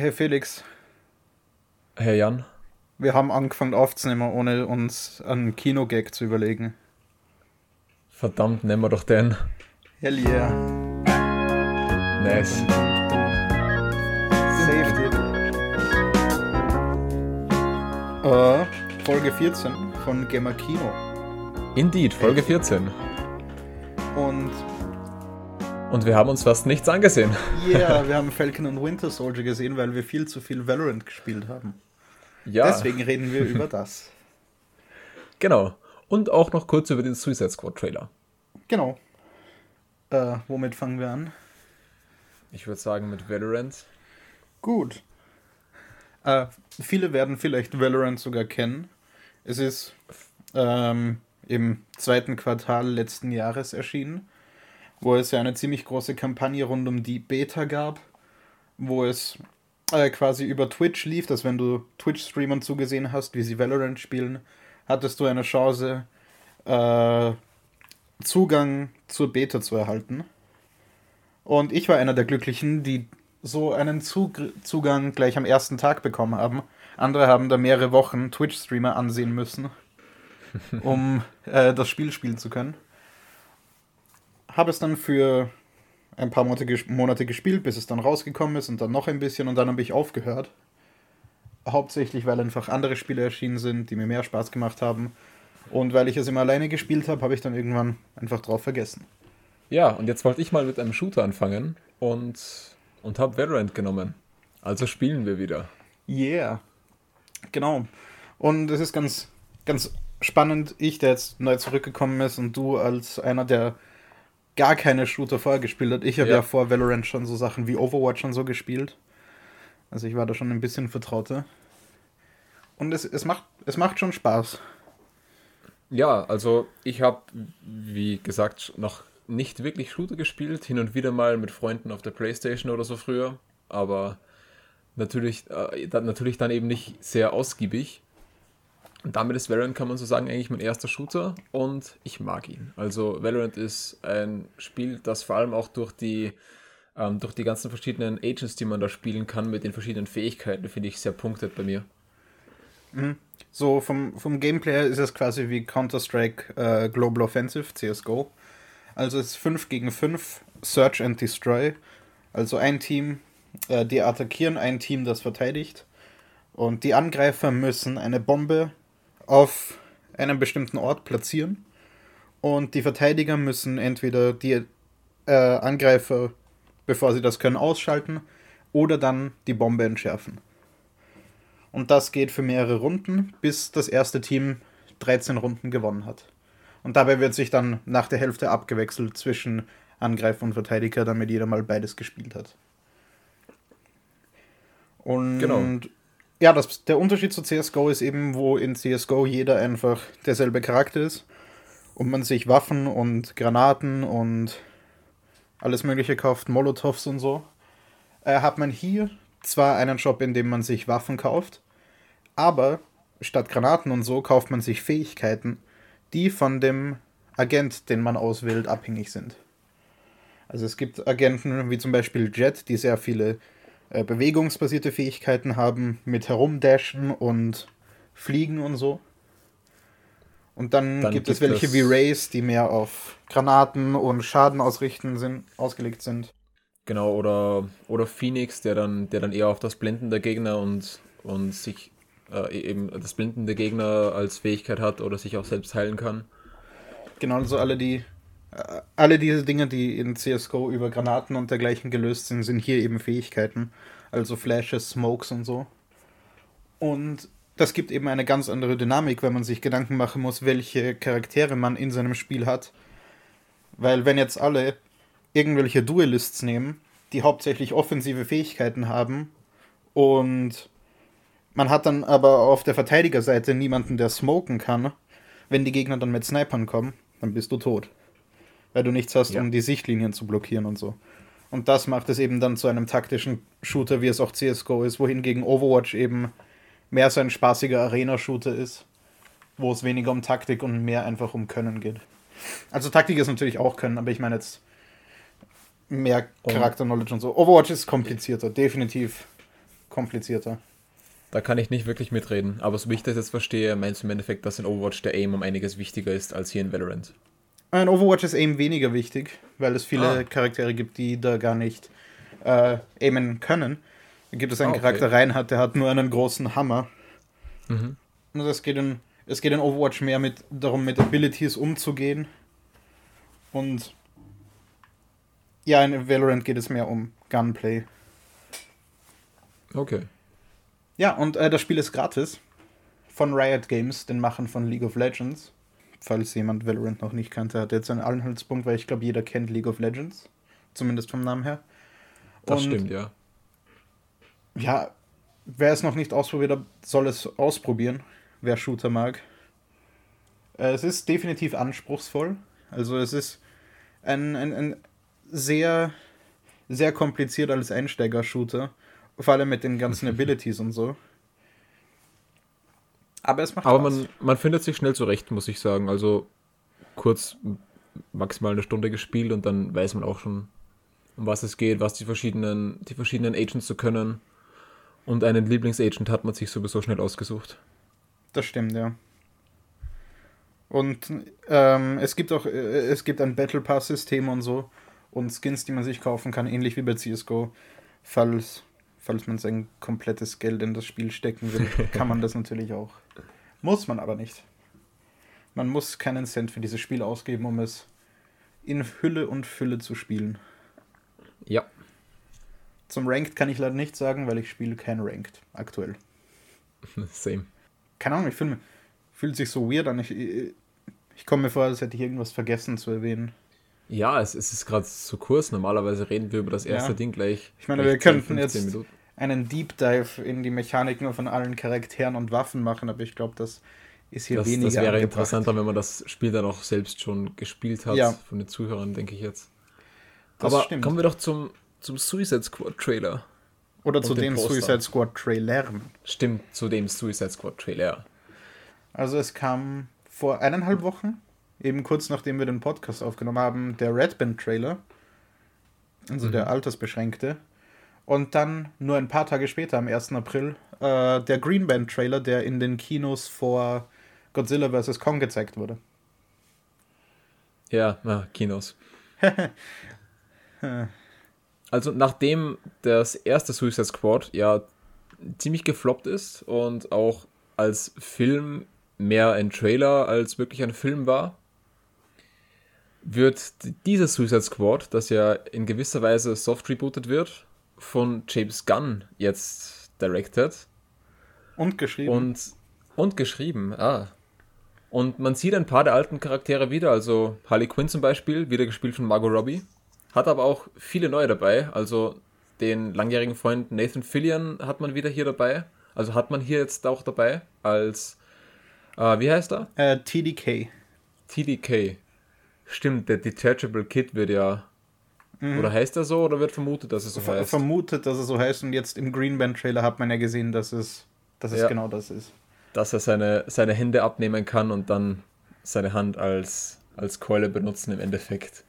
Hey Felix. Herr Jan. Wir haben angefangen aufzunehmen, ohne uns einen Kinogag zu überlegen. Verdammt, nehmen wir doch den. Hell yeah. Nice. Safety. Äh, Folge 14 von Gamer Kino. Indeed, Folge 14. Und Und wir haben uns fast nichts angesehen. yeah, wir haben Falcon und Winter Soldier gesehen, weil wir viel zu viel Valorant gespielt haben. Ja, Deswegen reden wir über das. genau. Und auch noch kurz über den Suicide Squad Trailer. Genau. Äh, womit fangen wir an? Ich würde sagen mit Valorant. Gut. Äh, viele werden vielleicht Valorant sogar kennen. Es ist ähm, im zweiten Quartal letzten Jahres erschienen, wo es ja eine ziemlich große Kampagne rund um die Beta gab, wo es äh, quasi über Twitch lief, dass wenn du Twitch-Streamern zugesehen hast, wie sie Valorant spielen, hattest du eine Chance, äh, Zugang zur Beta zu erhalten. Und ich war einer der Glücklichen, die so einen Zug Zugang gleich am ersten Tag bekommen haben. Andere haben da mehrere Wochen Twitch-Streamer ansehen müssen, um äh, das Spiel spielen zu können. Habe es dann für ein paar Monate, Monate gespielt, bis es dann rausgekommen ist und dann noch ein bisschen und dann habe ich aufgehört. Hauptsächlich, weil einfach andere Spiele erschienen sind, die mir mehr Spaß gemacht haben. Und weil ich es immer alleine gespielt habe, habe ich dann irgendwann einfach drauf vergessen. Ja, und jetzt wollte ich mal mit einem Shooter anfangen und, und habe Valorant genommen. Also spielen wir wieder. Yeah. Genau. Und es ist ganz, ganz spannend, ich, der jetzt neu zurückgekommen ist und du als einer, der gar keine Shooter vorher gespielt hat. Ich habe ja. Ja. vor Valorant schon so Sachen wie Overwatch und so gespielt. Also ich war da schon ein bisschen vertrauter. Und es, es, macht, es macht schon Spaß. Ja, also ich habe, wie gesagt, noch nicht wirklich Shooter gespielt. Hin und wieder mal mit Freunden auf der Playstation oder so früher. Aber natürlich, äh, natürlich dann eben nicht sehr ausgiebig. Und damit ist Valorant, kann man so sagen, eigentlich mein erster Shooter und ich mag ihn. Also Valorant ist ein Spiel, das vor allem auch durch die, ähm, durch die ganzen verschiedenen Agents, die man da spielen kann, mit den verschiedenen Fähigkeiten, finde ich sehr punktet bei mir. So vom, vom Gameplay her ist es quasi wie Counter-Strike äh, Global Offensive, CSGO. Also es ist 5 gegen 5, Search and Destroy. Also ein Team, äh, die attackieren, ein Team, das verteidigt. Und die Angreifer müssen eine Bombe auf einem bestimmten Ort platzieren. Und die Verteidiger müssen entweder die äh, Angreifer, bevor sie das können, ausschalten oder dann die Bombe entschärfen. Und das geht für mehrere Runden, bis das erste Team 13 Runden gewonnen hat. Und dabei wird sich dann nach der Hälfte abgewechselt zwischen Angreifer und Verteidiger, damit jeder mal beides gespielt hat. Und Genau. Ja, das, der Unterschied zu CSGO ist eben, wo in CSGO jeder einfach derselbe Charakter ist und man sich Waffen und Granaten und alles Mögliche kauft, Molotovs und so, äh, hat man hier zwar einen Shop, in dem man sich Waffen kauft, aber statt Granaten und so kauft man sich Fähigkeiten, die von dem Agent, den man auswählt, abhängig sind. Also es gibt Agenten wie zum Beispiel Jet, die sehr viele äh, bewegungsbasierte Fähigkeiten haben, mit Herumdashen und Fliegen und so. Und dann, Dann gibt es gibt welche es- wie Race, die mehr auf Granaten und Schaden ausrichten sind, ausgelegt sind. Genau, oder, oder Phoenix, der dann, der dann eher auf das Blenden der Gegner und, und sich äh, eben das Blenden der Gegner als Fähigkeit hat oder sich auch selbst heilen kann. Genau, also alle die alle diese Dinge, die in CSGO über Granaten und dergleichen gelöst sind, sind hier eben Fähigkeiten. Also Flashes, Smokes und so. Und das gibt eben eine ganz andere Dynamik, wenn man sich Gedanken machen muss, welche Charaktere man in seinem Spiel hat. Weil wenn jetzt alle irgendwelche Duelists nehmen, die hauptsächlich offensive Fähigkeiten haben und man hat dann aber auf der Verteidigerseite niemanden, der smoken kann, wenn die Gegner dann mit Snipern kommen, dann bist du tot. Weil du nichts hast, Ja. um die Sichtlinien zu blockieren und so. Und das macht es eben dann zu einem taktischen Shooter, wie es auch CSGO ist, wohingegen Overwatch eben mehr so ein spaßiger Arena-Shooter ist, wo es weniger um Taktik und mehr einfach um Können geht. Also Taktik ist natürlich auch Können, aber ich meine jetzt mehr Charakter-Knowledge und so. Overwatch ist komplizierter, definitiv komplizierter. Da kann ich nicht wirklich mitreden. Aber so wie ich das jetzt verstehe, meinst du im Endeffekt, dass in Overwatch der Aim um einiges wichtiger ist als hier in Valorant? In Overwatch ist Aim weniger wichtig, weil es viele Ah. Charaktere gibt, die da gar nicht äh, aimen können. Da gibt es einen Ah, okay. Charakter Reinhardt, der hat nur einen großen Hammer. Mhm. Und es geht in, es geht in Overwatch mehr mit, darum, mit Abilities umzugehen. Und ja, in Valorant geht es mehr um Gunplay. Okay. Ja, und äh, das Spiel ist gratis. Von Riot Games, den Machern von League of Legends. Falls jemand Valorant noch nicht kannte, hat jetzt einen Anhaltspunkt, weil ich glaube, jeder kennt League of Legends. Zumindest vom Namen her. Das Und stimmt, ja. Ja, wer es noch nicht ausprobiert hat, soll es ausprobieren, wer Shooter mag. Äh, Es ist definitiv anspruchsvoll. Also es ist ein, ein, ein sehr, sehr kompliziert als Einsteiger-Shooter. Vor allem mit den ganzen Abilities und so. Aber es macht Aber Spaß. man, man findet sich schnell zurecht, muss ich sagen. Also kurz maximal eine Stunde gespielt und dann weiß man auch schon, um was es geht, was die verschiedenen, die verschiedenen Agents so können. Und einen Lieblingsagent hat man sich sowieso schnell ausgesucht. Das stimmt, ja. Und ähm, es gibt auch, äh, es gibt ein Battle Pass-System und so und Skins, die man sich kaufen kann, ähnlich wie bei CSGO. Falls, falls man sein komplettes Geld in das Spiel stecken will, kann man das natürlich auch. Muss man aber nicht. Man muss keinen Cent für dieses Spiel ausgeben, um es in Hülle und Fülle zu spielen. Ja. Zum Ranked kann ich leider nicht sagen, weil ich spiele kein Ranked aktuell. Same. keine Ahnung, ich fühle fühlt sich so weird an. Ich, ich, ich komme mir vor, als hätte ich irgendwas vergessen zu erwähnen. Ja, es, es ist gerade so kurz. Normalerweise reden wir über das erste Ja. Ding gleich. Ich meine, gleich wir könnten 10, 15 jetzt- Minuten. Einen Deep Dive in die Mechaniken von allen Charakteren und Waffen machen, aber ich glaube, das ist hier Das, weniger das wäre angebracht. interessanter, wenn man das Spiel dann auch selbst schon gespielt hat. Ja. Von den Zuhörern, denke ich jetzt. Das Aber stimmt. kommen wir doch zum, zum Suicide Squad Trailer. Oder zu Poster. Suicide Squad Trailern. Stimmt, zu dem Suicide Squad Trailer. Also es kam vor eineinhalb Wochen, eben kurz nachdem wir den Podcast aufgenommen haben, der Red Band Trailer. Also Mhm. der altersbeschränkte. Und dann nur ein paar Tage später, am 1. April, äh, der Green Band Trailer, der in den Kinos vor Godzilla vs. Kong gezeigt wurde. Ja, na, Kinos. also nachdem das erste Suicide Squad ja ziemlich gefloppt ist und auch als Film mehr ein Trailer als wirklich ein Film war, wird dieses Suicide Squad, das ja in gewisser Weise soft rebootet wird, von James Gunn jetzt directed Und geschrieben. und, und geschrieben. Ah. Und man sieht ein paar der alten Charaktere wieder, also Harley Quinn zum Beispiel, wieder gespielt von Margot Robbie. Hat aber auch viele neue dabei, also den langjährigen Freund Nathan Fillion hat man wieder hier dabei. Also hat man hier jetzt auch dabei als, äh, wie heißt er? äh, TDK. TDK. Stimmt, der Detachable Kid wird ja. Oder heißt er so oder wird vermutet, dass es so Ver heißt? vermutet, dass es so heißt. Und jetzt im Green Band Trailer hat man ja gesehen, dass es, dass es Ja. genau das ist. dass er seine, seine Hände abnehmen kann und dann seine Hand als, als Keule benutzen im Endeffekt.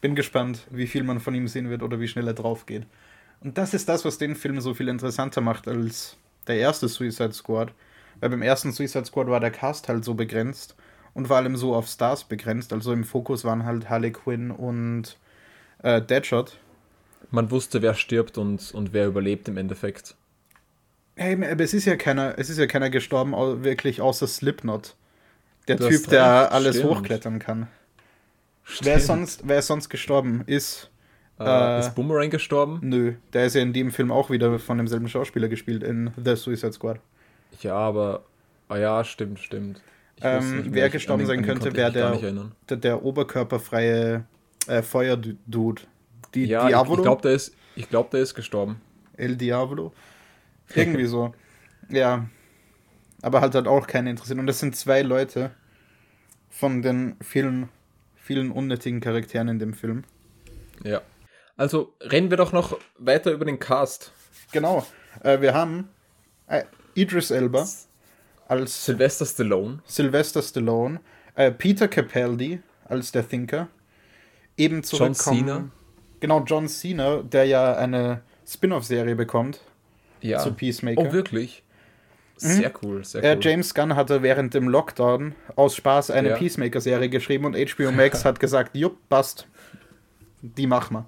Bin gespannt, wie viel man von ihm sehen wird oder wie schnell er drauf geht. Und das ist das, was den Film so viel interessanter macht als der erste Suicide Squad. Weil beim ersten Suicide Squad war der Cast halt so begrenzt und vor allem so auf Stars begrenzt. Also im Fokus waren halt Harley Quinn und äh, Deadshot. Man wusste, wer stirbt und, und wer überlebt im Endeffekt. Hey, aber es ist ja keiner, es ist ja keiner gestorben, wirklich außer Slipknot. Der Du Typ, der recht, alles stimmt. hochklettern kann. Wer ist, sonst, wer sonst gestorben? Ist. Äh, Äh, ist Boomerang gestorben? Nö, der ist ja in dem Film auch wieder von demselben Schauspieler gespielt, in The Suicide Squad. Ja, aber. Ah ja, stimmt, stimmt. Ähm, wer gestorben sein könnte, wäre der-. Der, der oberkörperfreie äh, Feuerdude. Die Ja, ich, Diavolo? ich glaube, der, ist- ich glaub, der ist gestorben. El Diavolo? Irgendwie so. Ja. Aber halt hat auch keine interessiert. Und das sind zwei Leute von den vielen, vielen unnötigen Charakteren in dem Film. Ja. Also reden wir doch noch weiter über den Cast. Genau. Äh, wir haben äh, Idris Elba als Sylvester Stallone. Sylvester Stallone, äh, Peter Capaldi als der Thinker, eben John zurückkommen. Cena. Genau, John Cena, der ja eine Spin-off-Serie bekommt Ja. zu Peacemaker. Oh, wirklich? Sehr cool, sehr Äh, cool. James Gunn hatte während dem Lockdown aus Spaß eine Ja. Peacemaker-Serie geschrieben und HBO Max hat gesagt, jupp, passt. Die machen wir.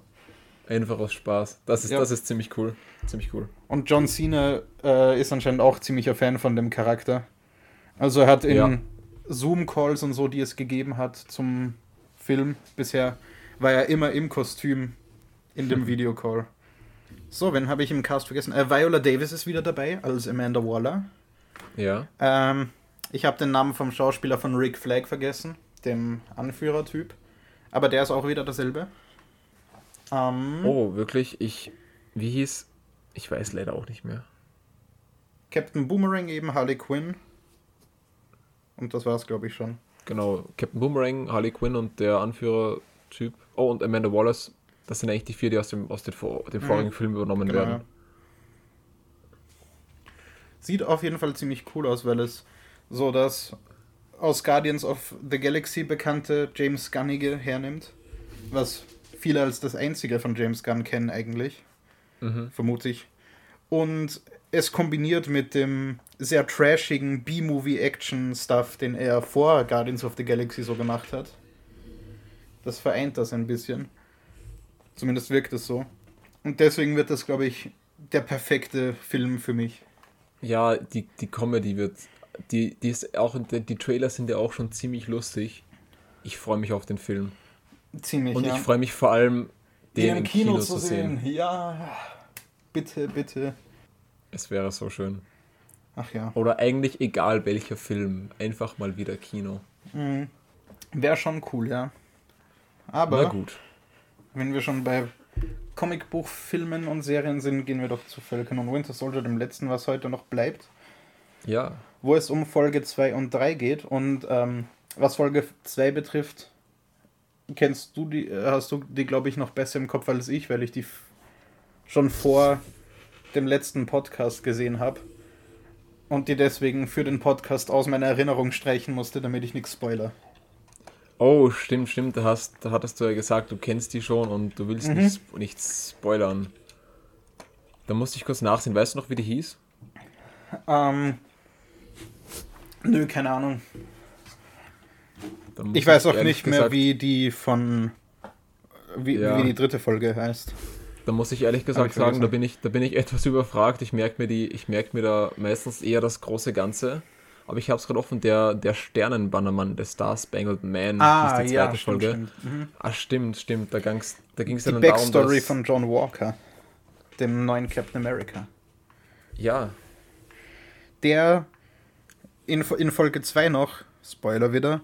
Einfach aus Spaß. Das ist, Ja. das ist ziemlich cool. Ziemlich cool. Und John Cena äh, ist anscheinend auch ziemlicher Fan von dem Charakter. Also er hat in Ja. Zoom-Calls und so, die es gegeben hat zum Film bisher, war er immer im Kostüm in dem Videocall. So, wen habe ich im Cast vergessen? Äh, Viola Davis ist wieder dabei als Amanda Waller. Ja. Ähm, ich habe den Namen vom Schauspieler von Rick Flag vergessen, dem Anführertyp. Aber der ist auch wieder dasselbe. Ähm, Oh, wirklich? Ich. Wie hieß. Ich weiß leider auch nicht mehr. Captain Boomerang eben, Harley Quinn. Und das war's, glaube ich, schon. Genau. Captain Boomerang, Harley Quinn und der Anführer-Typ. Oh, und Amanda Wallace. Das sind eigentlich die vier, die aus dem, aus vor- dem vorigen Film übernommen Genau, werden. ja. Sieht auf jeden Fall ziemlich cool aus, weil es so das aus Guardians of the Galaxy bekannte James Gunnige hernimmt. Was viele als das einzige von James Gunn kennen eigentlich. Mhm. vermute ich. Und es kombiniert mit dem sehr trashigen B-Movie-Action-Stuff, den er vor Guardians of the Galaxy so gemacht hat. Das vereint das ein bisschen. Zumindest wirkt es so. Und deswegen wird das, glaube ich, der perfekte Film für mich. Ja, die, die Comedy wird. Die, die, ist auch, die, die Trailer sind ja auch schon ziemlich lustig. Ich freue mich auf den Film. Ziemlich, Und ja. ich freue mich vor allem, den Den im Kino, zu sehen. Ja, bitte, bitte. Es wäre so schön. Ach ja. Oder eigentlich egal welcher Film. Einfach mal wieder Kino. Mhm. Wäre schon cool, ja. Aber Na gut. Wenn wir schon bei Comicbuchfilmen und Serien sind, gehen wir doch zu Falcon und Winter Soldier, dem letzten, was heute noch bleibt, Ja. wo es um Folge 2 und 3 geht. Und ähm, was Folge 2 betrifft, kennst du die, äh, hast du die, glaube ich, noch besser im Kopf als ich, weil ich die schon vor dem letzten Podcast gesehen habe. Und die deswegen für den Podcast aus meiner Erinnerung streichen musste, damit ich nichts spoiler. Oh, stimmt, stimmt. Da, hast, da hattest du ja gesagt, du kennst die schon und du willst Mhm. nicht, sp- nicht spoilern. Da musste ich kurz nachsehen. Weißt du noch, wie die hieß? Ähm. Nö, keine Ahnung. Ich weiß auch nicht mehr, gesagt- wie die von. Wie, Ja. wie die dritte Folge heißt. Da muss ich ehrlich gesagt ich sagen, da bin ich, da bin ich etwas überfragt. Ich merke mir die, ich merke mir da meistens eher das große Ganze. Aber ich habe es gerade offen, der, der Sternenbannermann, der Star Spangled Man, hieß die zweite Folge. Ah, stimmt. Mhm. Ah, stimmt, stimmt. Da ging's, da ging's Die dann darum, Backstory dass, von John Walker, dem neuen Captain America. Ja, Der in, in Folge 2 noch, Spoiler wieder,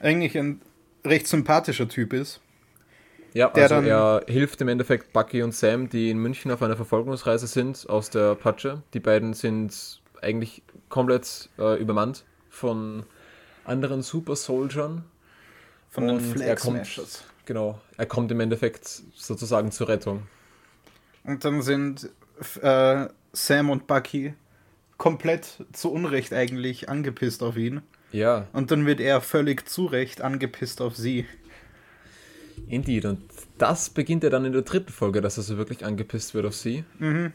eigentlich ein recht sympathischer Typ ist. Ja, also er hilft im Endeffekt Bucky und Sam, die in München auf einer Verfolgungsreise sind aus der Patsche. Die beiden sind eigentlich komplett äh, übermannt von anderen Super Soldiern. Von den Flag er kommt, Smashers. genau, er kommt im Endeffekt sozusagen zur Rettung. Und dann sind äh, Sam und Bucky komplett zu Unrecht eigentlich angepisst auf ihn. Ja, Und dann wird er völlig zu Recht angepisst auf sie. Indeed. Und das beginnt ja dann in der dritten Folge, dass er so wirklich angepisst wird auf sie. Mhm.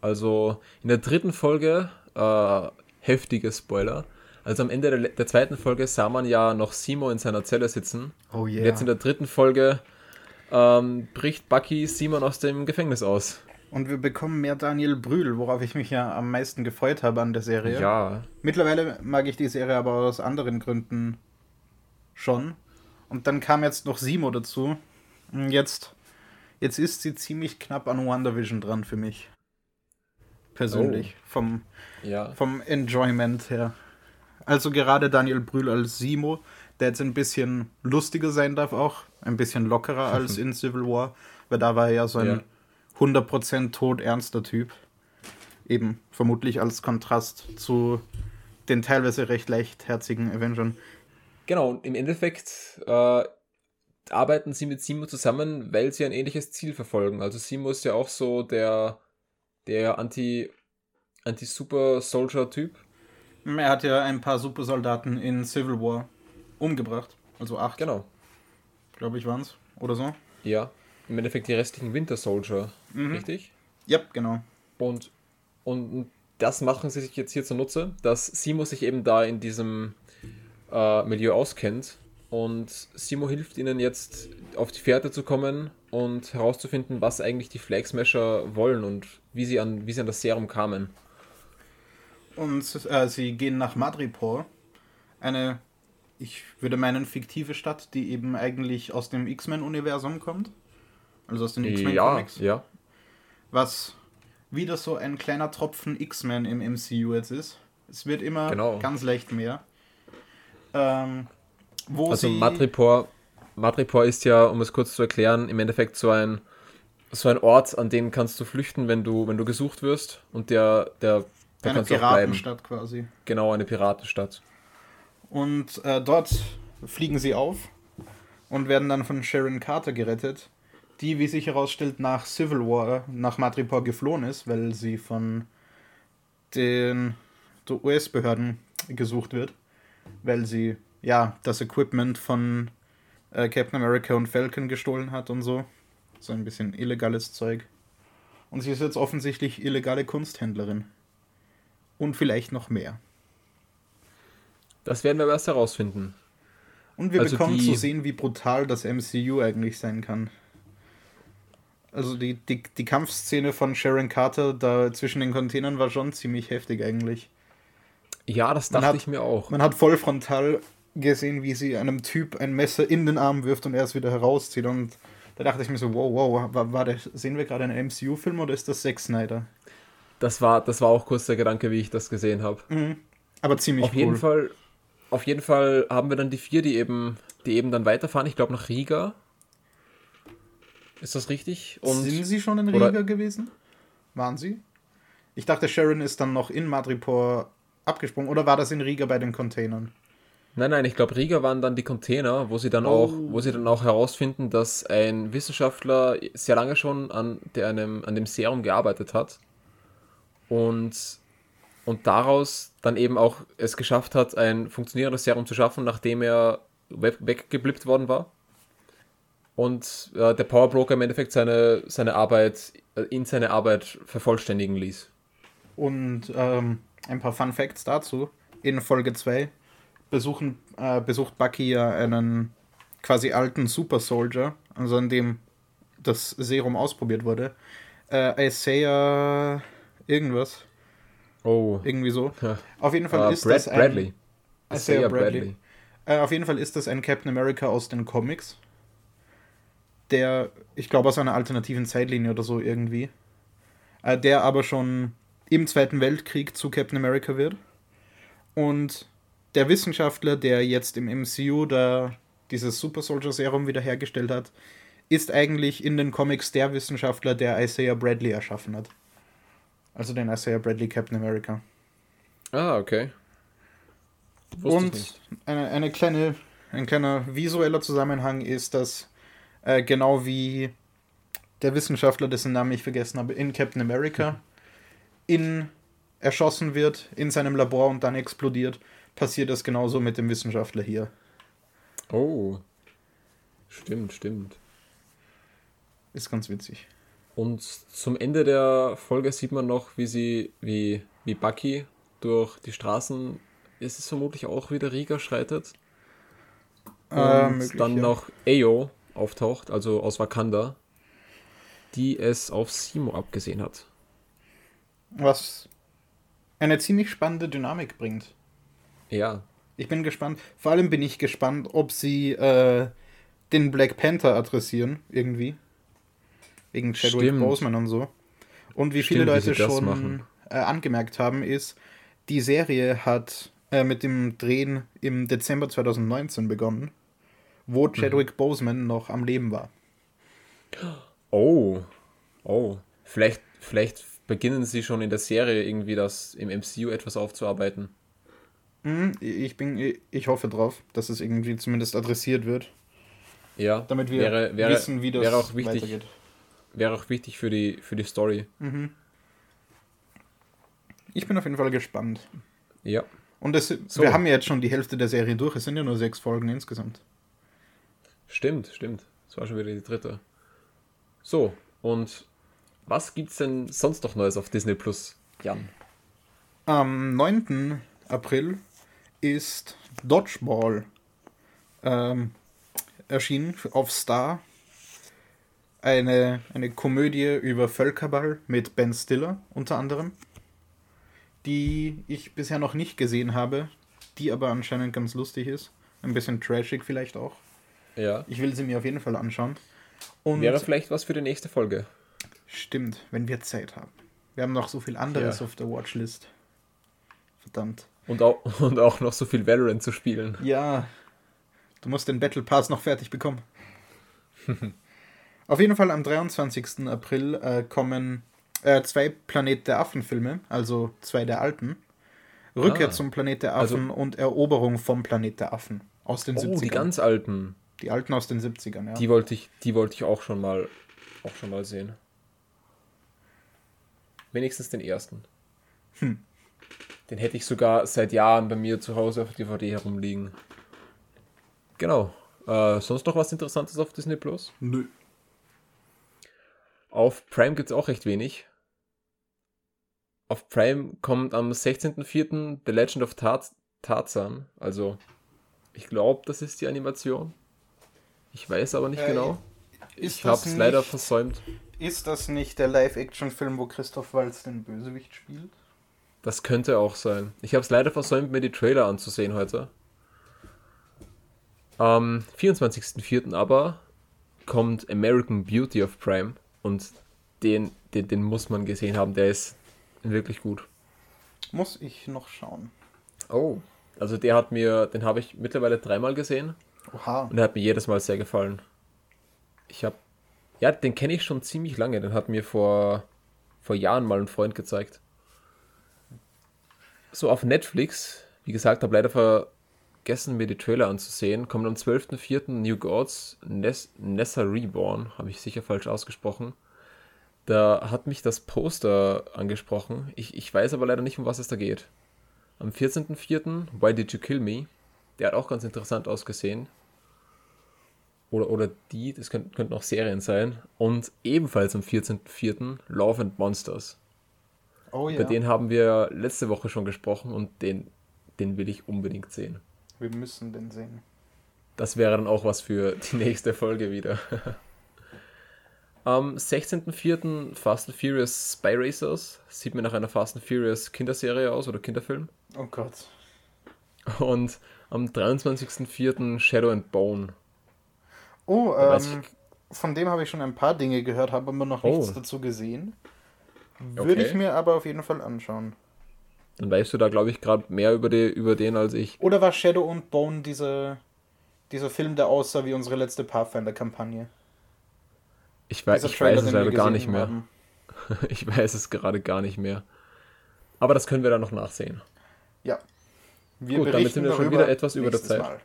Also in der dritten Folge, äh, heftige Spoiler. Also am Ende der, der zweiten Folge sah man ja noch Simo in seiner Zelle sitzen. Oh Und yeah. jetzt in der dritten Folge ähm, bricht Bucky Simon aus dem Gefängnis aus. Und wir bekommen mehr Daniel Brühl, worauf ich mich ja am meisten gefreut habe an der Serie. Ja, Mittlerweile mag ich die Serie aber aus anderen Gründen schon. Und dann kam jetzt noch Simo dazu. Und jetzt, jetzt ist sie ziemlich knapp an WandaVision dran für mich. Persönlich. Vom, ja. vom Enjoyment her. Also gerade Daniel Brühl als Simo, der jetzt ein bisschen lustiger sein darf auch. Ein bisschen lockerer als in Civil War. Weil da war er ja so ein Ja. 100% todernster Typ. Eben vermutlich als Kontrast zu den teilweise recht leichtherzigen Avengern. Genau, und im Endeffekt äh, arbeiten sie mit Simo zusammen, weil sie ein ähnliches Ziel verfolgen. Also Simo ist ja auch so der, der Anti, Anti-Super-Soldier-Typ. Er hat ja ein paar Supersoldaten in Civil War umgebracht. Also acht, Genau. glaube ich, waren es. Oder so. Ja. Im Endeffekt die restlichen Winter Soldier. Mhm. Richtig? Ja, genau. Und und das machen sie sich jetzt hier zunutze, dass Simo sich eben da in diesem äh, Milieu auskennt und Simo hilft ihnen jetzt auf die Fährte zu kommen und herauszufinden, was eigentlich die Flag Smasher wollen und wie sie an, wie sie an das Serum kamen. Und äh, sie gehen nach Madripoor, eine, ich würde meinen, fiktive Stadt, die eben eigentlich aus dem X-Men-Universum kommt. Also aus den X-Men-Comics. Ja, ja. Was wieder so ein kleiner Tropfen X-Men im MCU jetzt ist. Es wird immer Genau. ganz leicht mehr. Ähm, Also Madripoor, Madripoor ist ja, um es kurz zu erklären, im Endeffekt so ein, so ein Ort, an den kannst du flüchten, wenn du, wenn du gesucht wirst. Und der, der da eine. Piratenstadt quasi. Genau, eine Piratenstadt. Und äh, dort fliegen sie auf und werden dann von Sharon Carter gerettet, die, wie sich herausstellt, nach Civil War nach Madripoor geflohen ist, weil sie von den US-Behörden gesucht wird, weil sie ja das Equipment von äh, Captain America und Falcon gestohlen hat und so. So ein bisschen illegales Zeug. Und sie ist jetzt offensichtlich illegale Kunsthändlerin. Und vielleicht noch mehr. Das werden wir aber erst herausfinden. Und wir Also bekommen die- zu sehen, wie brutal das MCU eigentlich sein kann. Also die, die, die Kampfszene von Sharon Carter da zwischen den Containern war schon ziemlich heftig eigentlich. Ja, das dachte hat- ich mir auch. Man hat voll frontal gesehen, wie sie einem Typ ein Messer in den Arm wirft und er es wieder herauszieht. Und da dachte ich mir so, wow, wow, war, war das, sehen wir gerade einen MCU-Film oder ist das Zack Snyder? Das war, das war auch kurz der Gedanke, wie ich das gesehen habe. Aber ziemlich Auf jeden Fall, auf jeden Fall haben wir dann die vier, die eben, die eben dann weiterfahren. Ich glaube nach Riga. Ist das richtig? Und Sind sie schon in oder- Riga gewesen? Waren sie? Ich dachte, Sharon ist dann noch in Madripoor abgesprungen. Oder war das in Riga bei den Containern? Nein, nein, ich glaube, Riga waren dann die Container, wo sie dann Oh. auch, wo sie dann auch herausfinden, dass ein Wissenschaftler sehr lange schon an, der einem, an dem Serum gearbeitet hat und, und daraus dann eben auch es geschafft hat, ein funktionierendes Serum zu schaffen, nachdem er we weggeblippt worden war. Und äh, der Power Broker im Endeffekt seine, seine Arbeit, äh, in seine Arbeit vervollständigen ließ. Und ähm, ein paar Fun Facts dazu. In Folge 2 besuchen, äh, besucht Bucky ja einen quasi alten Super Soldier, also an dem das Serum ausprobiert wurde. Äh, Isaiah irgendwas, Oh, irgendwie so. Ja. Auf jeden Fall äh, ist Brad, das ein, Bradley. Isaiah Isaiah Bradley. Bradley. Äh, auf jeden Fall ist das ein Captain America aus den Comics, der, ich glaube, aus einer alternativen Zeitlinie oder so irgendwie, äh, der aber schon im Zweiten Weltkrieg zu Captain America wird. Und der Wissenschaftler, der jetzt im MCU da dieses Super Soldier Serum wiederhergestellt hat, ist eigentlich in den Comics der Wissenschaftler, der Isaiah Bradley erschaffen hat. Also den Isaiah Bradley Captain America. Ah, okay. Wusste Und eine, eine kleine, ein kleiner visueller Zusammenhang ist, dass äh, genau wie der Wissenschaftler, dessen Namen ich vergessen habe, in Captain America in erschossen wird in seinem Labor und dann explodiert, passiert das genauso mit dem Wissenschaftler hier. Oh. Stimmt, stimmt. Ist ganz witzig. Und zum Ende der Folge sieht man noch, wie sie, wie, wie Bucky durch die Straßen, ist es vermutlich auch wieder Riga schreitet. Und Äh, möglich, dann ja. noch Ayo auftaucht, also aus Wakanda, die es auf Simo abgesehen hat. Was eine ziemlich spannende Dynamik bringt. Ja, Ich bin gespannt. Vor allem bin ich gespannt, ob sie äh, den Black Panther adressieren, irgendwie. Wegen Chadwick Stimmt. Boseman und so. Und wie viele Stimmt, wie Leute das schon äh, angemerkt haben, ist, die Serie hat äh, mit dem Drehen im Dezember 2019 begonnen, wo Mhm. Chadwick Boseman noch am Leben war. Oh. Oh. Vielleicht, vielleicht beginnen sie schon in der Serie irgendwie das im MCU etwas aufzuarbeiten. Mhm, ich, bin, ich hoffe drauf, dass es irgendwie zumindest adressiert wird, Ja. damit wir wäre, wäre, wissen, wie das wäre auch wichtig, weitergeht. Wäre auch wichtig für die, für die Story. Ich bin auf jeden Fall gespannt. Ja. Und es, So. wir haben ja jetzt schon die Hälfte der Serie durch. Es sind ja nur sechs Folgen insgesamt. Stimmt, stimmt. Das war schon wieder die dritte. So, und was gibt's denn sonst noch Neues auf Disney Plus? Jan. Am 9. April ist Dodgeball ähm, erschienen auf Star. Eine, eine Komödie über Völkerball mit Ben Stiller unter anderem, die ich bisher noch nicht gesehen habe, die aber anscheinend ganz lustig ist. Ein bisschen trashig vielleicht auch. Ja. Ich will sie mir auf jeden Fall anschauen. Und Wäre vielleicht was für die nächste Folge. Stimmt, wenn wir Zeit haben. Wir haben noch so viel anderes Ja. auf der Watchlist. Verdammt. Und auch, und auch noch so viel Valorant zu spielen. Ja, du musst den Battle Pass noch fertig bekommen. Auf jeden Fall am 23. April äh, kommen äh, zwei Planet der Affen-Filme, also zwei der alten. Rückkehr Ah. zum Planet der Also- Affen und Eroberung vom Planet der Affen aus den Oh, 70ern. die ganz alten. Die alten aus den 70ern, ja. Die wollte ich, die wollte ich auch schon mal, auch schon mal sehen. Wenigstens den ersten. Hm. Den hätte ich sogar seit Jahren bei mir zu Hause auf DVD herumliegen. Genau. Äh, sonst noch was Interessantes auf Disney Plus? Nö. Auf Prime gibt es auch recht wenig. Auf Prime kommt am 16.04. The Legend of Tarz Tarzan. Also, ich glaube, das ist die Animation. Ich weiß aber nicht Äh, genau. Ich habe es leider versäumt. Ist das nicht der Live-Action-Film, wo Christoph Waltz den Bösewicht spielt? Das könnte auch sein. Ich habe es leider versäumt, mir die Trailer anzusehen heute. Am 24.04. aber kommt American Beauty of Prime und den, den, den muss man gesehen haben. Der ist wirklich gut. Muss ich noch schauen. Oh. Also der hat mir, den habe ich mittlerweile dreimal gesehen Oha. und der hat mir jedes Mal sehr gefallen. Ich habe, ja, den kenne ich schon ziemlich lange. Den hat mir vor, vor Jahren mal ein Freund gezeigt. So auf Netflix, wie gesagt, habe leider vergessen, mir die Trailer anzusehen. Kommt am 12.04. New Gods, Ness, Nessa Reborn, habe ich sicher falsch ausgesprochen. Da hat mich das Poster angesprochen. Ich, ich weiß aber leider nicht, um was es da geht. Am 14.04. Why Did You Kill Me? Der hat auch ganz interessant ausgesehen. Oder, oder die, das könnten, könnten auch Serien sein. Und ebenfalls am 14.04. Love and Monsters. Oh ja. Über den haben wir letzte Woche schon gesprochen und den, den will ich unbedingt sehen. Wir müssen den sehen. Das wäre dann auch was für die nächste Folge wieder. Am 16.04. Fast and Furious Spy Racers. Sieht mir nach einer Fast and Furious Kinderserie aus oder Kinderfilm. Oh Gott. Und am 23.04. Shadow and Bone. Oh, ähm, von dem habe ich schon ein paar Dinge gehört, habe aber noch Oh. nichts dazu gesehen. Würde Okay. ich mir aber auf jeden Fall anschauen. Dann weißt du da, glaube ich, gerade mehr über, die, über den als ich. Oder war Shadow und Bone diese, dieser Film, der aussah wie unsere letzte Pathfinder-Kampagne? Ich, weiß, Dieser ich weiß es leider gar nicht mehr. haben. Ich weiß es gerade gar nicht mehr. Aber das können wir dann noch nachsehen. Ja. Wir Gut, damit sind wir schon wieder etwas über der Zeit. Mal.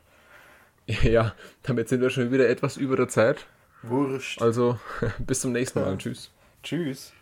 Ja, damit sind wir schon wieder etwas über der Zeit. Wurscht. Also bis zum nächsten Mal. Ja. Tschüss. Tschüss.